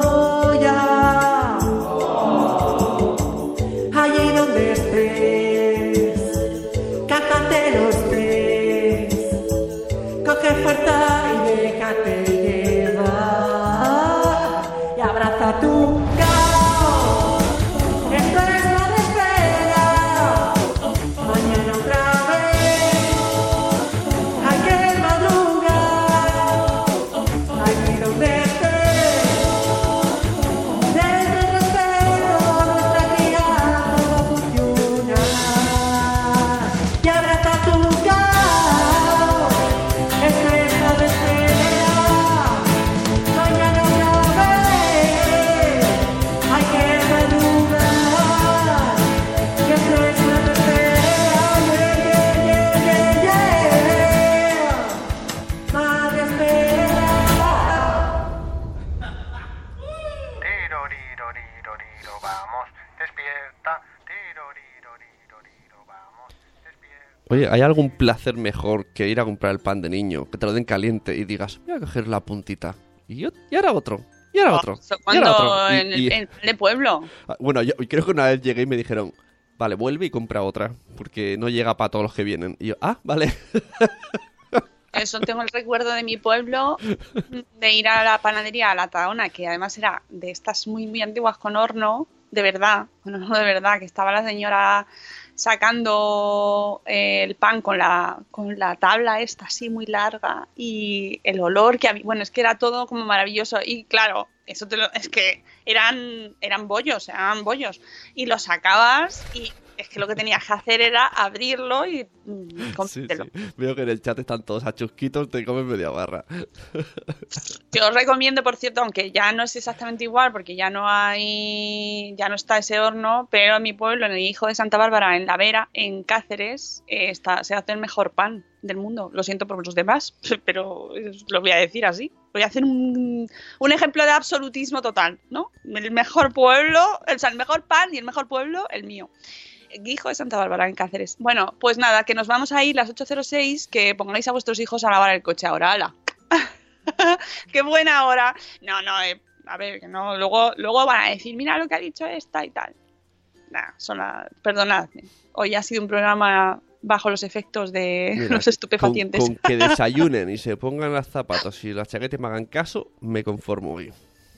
¿hay algún placer mejor que ir a comprar el pan de niño, que te lo den caliente y digas, voy a coger la puntita? Y, yo, y ahora otro, y ahora otro. Y ahora otro. En, el- y- en el pueblo. Ah, Bueno, yo creo que una vez llegué y me dijeron, vale, vuelve y compra otra, porque no llega para todos los que vienen. Y yo, ah, vale. Eso tengo el recuerdo de mi pueblo de ir a la panadería, a la Taona, que además era de estas muy, muy antiguas con horno, de verdad, bueno, no de verdad, que estaba la señora sacando eh, el pan con la, con la tabla esta así muy larga y el olor que había, bueno, es que era todo como maravilloso. Y claro, eso te lo, es que eran, eran bollos, eran bollos. Y los sacabas y es que lo que tenías que hacer era abrirlo y mm, Sí. Veo que en el chat están todos a chusquitos, te comes media barra. Yo os recomiendo, por cierto, aunque ya no es exactamente igual, porque ya no hay, ya no está ese horno, pero en mi pueblo, en el Hijo de Santa Bárbara, en La Vera, en Cáceres, eh, está, se hace el mejor pan del mundo. Lo siento por los demás, pero lo voy a decir así. Voy a hacer un, un ejemplo de absolutismo total, ¿no? El mejor pueblo, o sea, el mejor pan y el mejor pueblo, el mío. Hijo de Santa Bárbara en Cáceres. Bueno, pues nada, que nos vamos a ir las 8.06, que pongáis a vuestros hijos a lavar el coche ahora, hala. Qué buena hora. No, no, eh, a ver, que no, luego, luego van a decir, mira lo que ha dicho esta y tal. Nah, son la- perdonadme. Hoy ha sido un programa bajo los efectos de Mira, los estupefacientes. Con, con que desayunen y se pongan las zapatos y las chaquetas me hagan caso, me conformo hoy.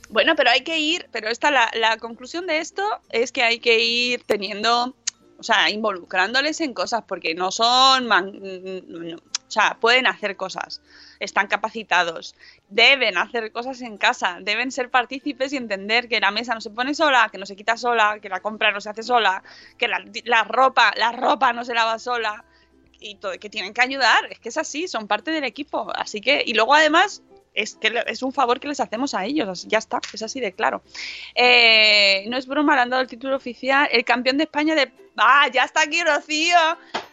Bueno, pero hay que ir, pero esta la, la conclusión de esto es que hay que ir teniendo, o sea, involucrándoles en cosas, porque no son, man- no, o sea, pueden hacer cosas, están capacitados, deben hacer cosas en casa, deben ser partícipes y entender que la mesa no se pone sola, que no se quita sola, que la compra no se hace sola, que la, la ropa, la ropa no se lava sola y todo, que tienen que ayudar, es que es así, son parte del equipo, así que, y luego además es que es un favor que les hacemos a ellos, ya está, es así de claro. Eh, no es broma, le han dado el título oficial, el campeón de España de... ¡Ah, ya está aquí Rocío!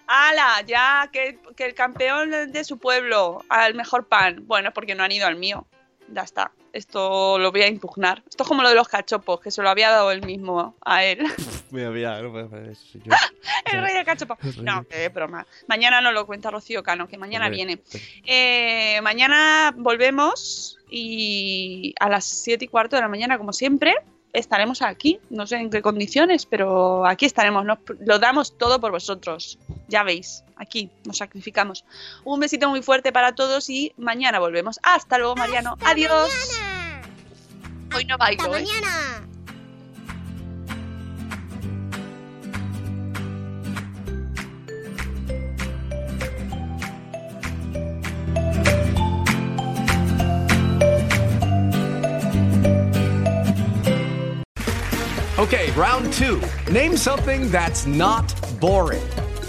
¡Hala! Ya, que, que el campeón de su pueblo, al mejor pan. Bueno, porque no han ido al mío. Ya está. Esto lo voy a impugnar. Esto es como lo de los cachopos, que se lo había dado él mismo a él. Mira, mira, no puedo hacer eso, señor. El rey del cachopo. El rey. No, que broma. Mañana no lo cuenta Rocío Cano, que mañana viene. Eh, mañana volvemos y a las 7 y cuarto de la mañana, como siempre, estaremos aquí. No sé en qué condiciones, pero aquí estaremos. Nos- lo damos todo por vosotros. Ya veis, aquí nos sacrificamos. Un besito muy fuerte para todos y mañana volvemos. Hasta luego, Mariano. ¡Hasta Adiós. mañana! Hoy no ¡Hasta bailo, ¿eh? mañana! Okay, round two. Name something that's not boring.